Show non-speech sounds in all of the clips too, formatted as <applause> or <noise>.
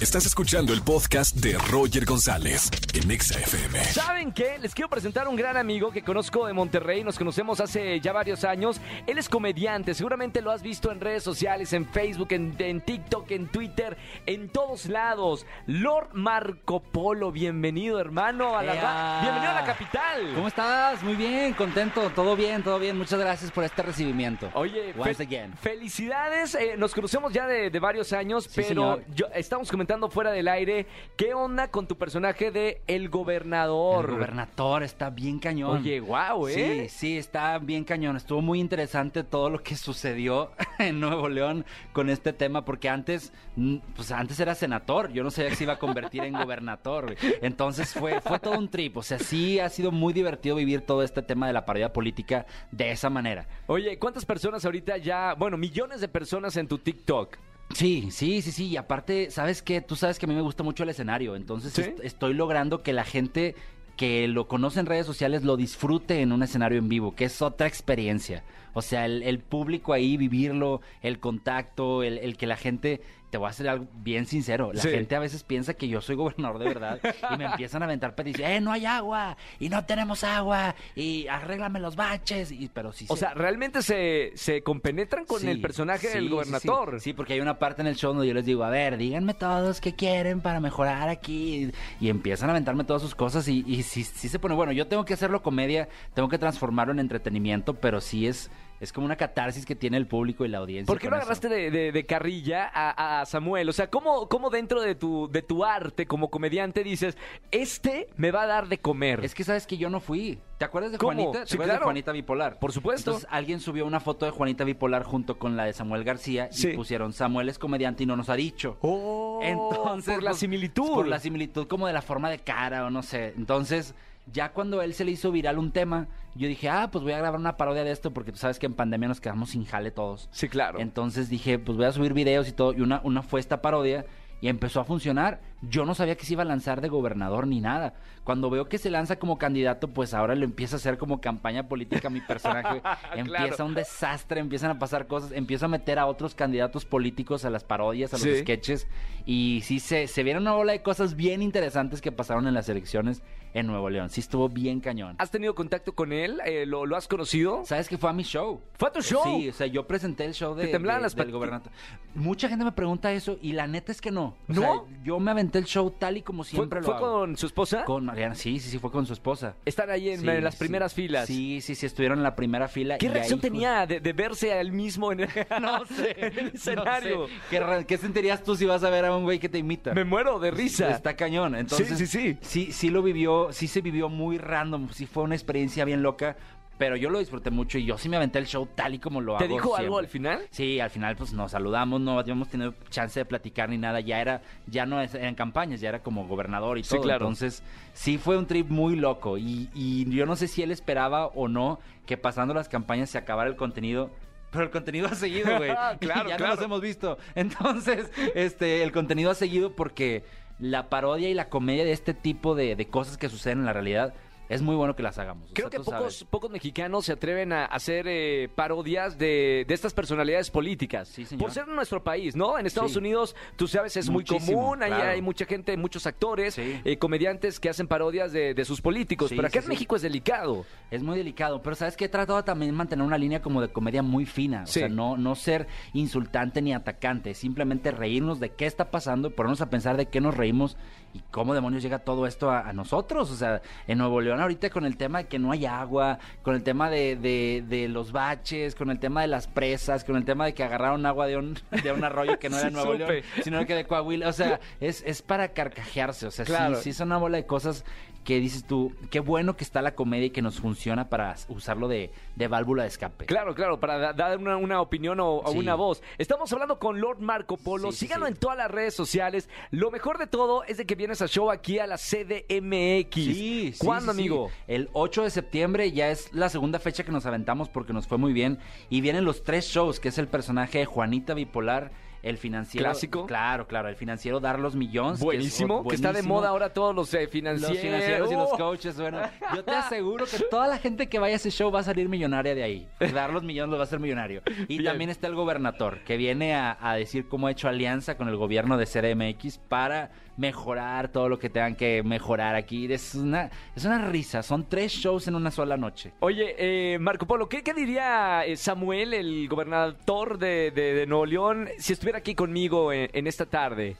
Estás escuchando el podcast de Roger González en Exa FM. ¿Saben qué? Les quiero presentar un gran amigo que conozco de Monterrey. Nos conocemos hace ya varios años. Él es comediante. Seguramente lo has visto en redes sociales, en Facebook, en, en TikTok, en Twitter, en todos lados. Lord Marco Polo, bienvenido, hermano. A la ra- bienvenido a la capital. ¿Cómo estás? Muy bien, contento, todo bien, todo bien. Muchas gracias por este recibimiento. Oye, Once fe- again. felicidades. eh, nos conocemos ya de, de varios años, Sí, pero yo, estamos comentando fuera del aire. ¿Qué onda con tu personaje de El Gobernador? El gobernador está bien cañón. Oye, guau, ¿eh? Sí, sí, está bien cañón. Estuvo muy interesante todo lo que sucedió <laughs> en Nuevo León con este tema, porque antes, mm, pues antes era senador, yo no sabía que se iba a convertir en gobernador. güey. Entonces fue, fue todo un trip. O sea, sí ha sido muy divertido vivir todo este tema de la parodia política de esa manera. Oye, ¿cuántas personas ahorita ya, bueno, millones de personas en tu TikTok? Sí, sí, sí, sí. Y aparte, ¿sabes qué? Tú sabes que a mí me gusta mucho el escenario. Entonces ¿Sí? est- estoy logrando que la gente que lo conoce en redes sociales lo disfrute en un escenario en vivo, que es otra experiencia. O sea, el, el público ahí, vivirlo, el contacto, el, el que la gente... Te voy a hacer algo bien sincero. La Sí. gente a veces piensa que yo soy gobernador de verdad y me empiezan a aventar peticiones. ¡Eh, no hay agua! ¡Y no tenemos agua! ¡Y arréglame los baches! Y, pero sí O se- sea, ¿realmente se, se compenetran con Sí, el personaje sí, del gobernador? Sí, sí, porque hay una parte en el show donde yo les digo, a ver, díganme todos qué quieren para mejorar aquí. Y empiezan a aventarme todas sus cosas y, y sí, sí se pone, bueno, yo tengo que hacerlo comedia, tengo que transformarlo en entretenimiento, pero sí es, es como una catarsis que tiene el público y la audiencia. ¿Por qué eso. agarraste de, de- de carrilla a, a Samuel? O sea, ¿cómo, cómo dentro de tu, de tu arte como comediante dices, este me va a dar de comer? Es que sabes que yo no fui. ¿Te acuerdas de ¿Cómo? Juanita? ¿Te Sí, acuerdas claro. de Juanita Bipolar? Por supuesto. Entonces alguien subió una foto de Juanita Bipolar junto con la de Samuel García Sí. y pusieron Samuel es comediante y no nos ha dicho. Oh, Entonces, por la pues, similitud. Por la similitud como de la forma de cara o no sé. Entonces, ya cuando él se le hizo viral un tema, yo dije, ah, pues voy a grabar una parodia de esto porque tú sabes que en pandemia nos quedamos sin jale todos. Sí, claro. Entonces dije, pues voy a subir videos y todo. Y una, una fue esta parodia y empezó a funcionar. Yo no sabía que se iba a lanzar de gobernador ni nada. Cuando veo que se lanza como candidato, pues ahora lo empieza a hacer como campaña política mi personaje. <laughs> empieza Claro. un desastre, empiezan a pasar cosas, empiezo a meter a otros candidatos políticos a las parodias, a los Sí. sketches. Y sí, se, se vieron una ola de cosas bien interesantes que pasaron en las elecciones en Nuevo León. Sí estuvo bien cañón. ¿Has tenido contacto con él? Eh, ¿lo, lo has conocido? ¿Sabes que fue a mi show? ¿Fue a tu show? Sí, o sea, yo presenté el show de, ¿Te de- las del gobernador. Mucha gente me pregunta eso y la neta es que no. O ¿No? sea, yo me aventé el show tal y como ¿Fue, siempre fue lo hago. con su esposa? Con Mariana, sí, sí, sí, fue con su esposa. Están ahí en, Sí, en las sí. primeras filas. Sí, sí, sí, estuvieron en la primera fila. ¿Qué y reacción ahí fue- tenía de, de verse a él mismo en el, <laughs> No <laughs> sé. en el no escenario? sé. ¿Qué, ra- qué sentirías tú si vas a ver a un güey que te imita? Me muero de risa. Está cañón. Entonces, sí, sí. Sí, sí lo vivió, sí se vivió muy random, sí fue una experiencia bien loca, pero yo lo disfruté mucho y yo sí me aventé el show tal y como lo ¿Te hago. dijo algo al final? Sí, al final pues nos saludamos, no habíamos tenido chance de platicar ni nada, ya era, ya no eran campañas, ya era como gobernador y Sí, todo. claro. Entonces, sí fue un trip muy loco y, y yo no sé si él esperaba o no que pasando las campañas se acabara el contenido. Pero el contenido ha seguido, güey. <laughs> <laughs> Claro, ya claro. no los hemos visto. Entonces, este, el contenido ha seguido porque la parodia y la comedia de este tipo de, de cosas que suceden en la realidad es muy bueno que las hagamos. O Creo sea, que pocos, pocos mexicanos se atreven a hacer eh, parodias de, de estas personalidades políticas. Sí, señor. Por ser en nuestro país, ¿no? En Estados Sí. Unidos, tú sabes, es muy común. Ahí claro. hay mucha gente, muchos actores, Sí. eh, comediantes que hacen parodias de, de sus políticos. Pero acá en. México es delicado. Es muy delicado, pero sabes que he tratado también de mantener una línea como de comedia muy fina, o sea, no, no ser insultante ni atacante, simplemente reírnos de qué está pasando, ponernos a pensar de qué nos reímos y cómo demonios llega todo esto a, a nosotros, o sea, en Nuevo León ahorita con el tema de que no hay agua, con el tema de, de- de los baches, con el tema de las presas, con el tema de que agarraron agua de un, <laughs> de un arroyo que no era Sí, Nuevo supe. León, sino que de Coahuila, o sea, es, es para carcajearse, o sea, sí- Claro. sí, son una bola de cosas que dices tú, qué bueno que está la comedia y que nos funciona para usarlo de, de válvula de escape. Claro, claro, para da- dar una, una opinión o, o Sí. una voz. Estamos hablando con Lord Marco Polo. Sí, sí, Síganlo sí. en todas las redes sociales. Lo mejor de todo es de que vienes al show aquí a la CDMX. Sí, ¿Cuándo, amigo? El 8 de septiembre ya es la segunda fecha que nos aventamos porque nos fue muy bien. Y vienen los tres shows, que es el personaje de Juanita Bipolar, el financiero. Clásico. Claro, claro, el financiero dar los millones. Buenísimo, que, está de moda ahora todos los eh, financieros. Los financieros y los coaches. Bueno, yo te aseguro que toda la gente que vaya a ese show va a salir millonaria de ahí. Dar los millones lo va a ser millonario. Y Bien. también está el gobernador, que viene a, a decir cómo ha hecho alianza con el gobierno de CDMX para mejorar todo lo que tengan que mejorar aquí. Es una, es una risa. Son tres shows en una sola noche. Oye, eh, Marco Polo, ¿qué, qué diría eh, Samuel, el gobernador de, de- de Nuevo León, si estuviera aquí conmigo en, en esta tarde?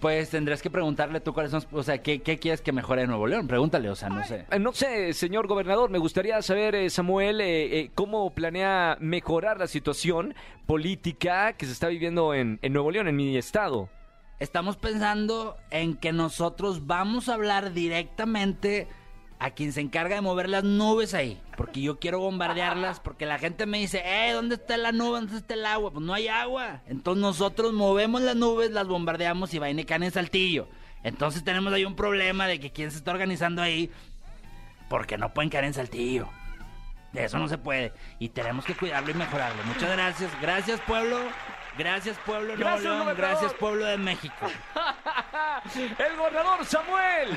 Pues tendrás que preguntarle tú cuáles son, o sea, ¿qué, qué quieres que mejore en Nuevo León? Pregúntale, o sea, no sé. Eh, No sé, señor gobernador, me gustaría saber, eh, Samuel, eh, eh, cómo planea mejorar la situación política que se está viviendo en, en Nuevo León, en mi estado. Estamos pensando en que nosotros vamos a hablar directamente a quien se encarga de mover las nubes ahí. Porque yo quiero bombardearlas, porque la gente me dice, eh, ¿dónde está la nube? ¿Dónde está el agua? Pues no hay agua. Entonces nosotros movemos las nubes, las bombardeamos y vayan y en Saltillo. Entonces tenemos ahí un problema de que quién se está organizando ahí, porque no pueden caer en Saltillo. De eso no se puede. Y tenemos que cuidarlo y mejorarlo. Muchas gracias. Gracias, pueblo. Gracias, pueblo de Nuevo Gracias, León. Gracias, pueblo de México. <laughs> El gobernador Samuel,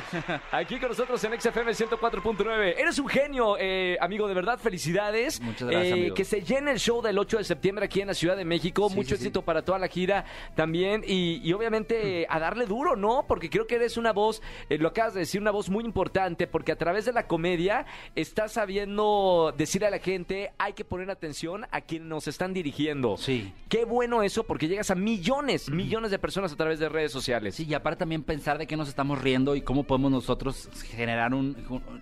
aquí con nosotros en XFM 104.9. Eres un genio, eh, amigo, de verdad, felicidades. Muchas gracias, Eh, amigo. Que se llene el show del 8 de septiembre aquí en la Ciudad de México. Sí, Mucho sí, sí. éxito para toda la gira también. Y, y obviamente a darle duro, ¿no? Porque creo que eres una voz, eh, lo acabas de decir, una voz muy importante, porque a través de la comedia estás sabiendo decir a la gente, hay que poner atención a quienes nos están dirigiendo. Sí. Qué bueno eso, porque llegas a millones, millones de personas a través de redes sociales. Sí, y aparte también pensar de qué nos estamos riendo y cómo podemos nosotros generar un...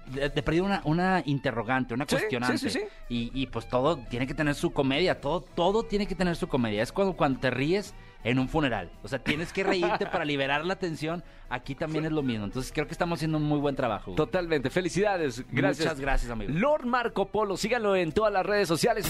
de, de perdido una, una interrogante, una Sí, cuestionante. sí, sí, sí. Y, y, pues todo tiene que tener su comedia, todo, todo tiene que tener su comedia. Es cuando, cuando te ríes en un funeral. O sea, tienes que reírte para liberar la tensión. Aquí también es lo mismo. Entonces creo que estamos haciendo un muy buen trabajo. Totalmente. Felicidades. Gracias. Muchas gracias, amigo. Lord Marco Polo. Síganlo en todas las redes sociales.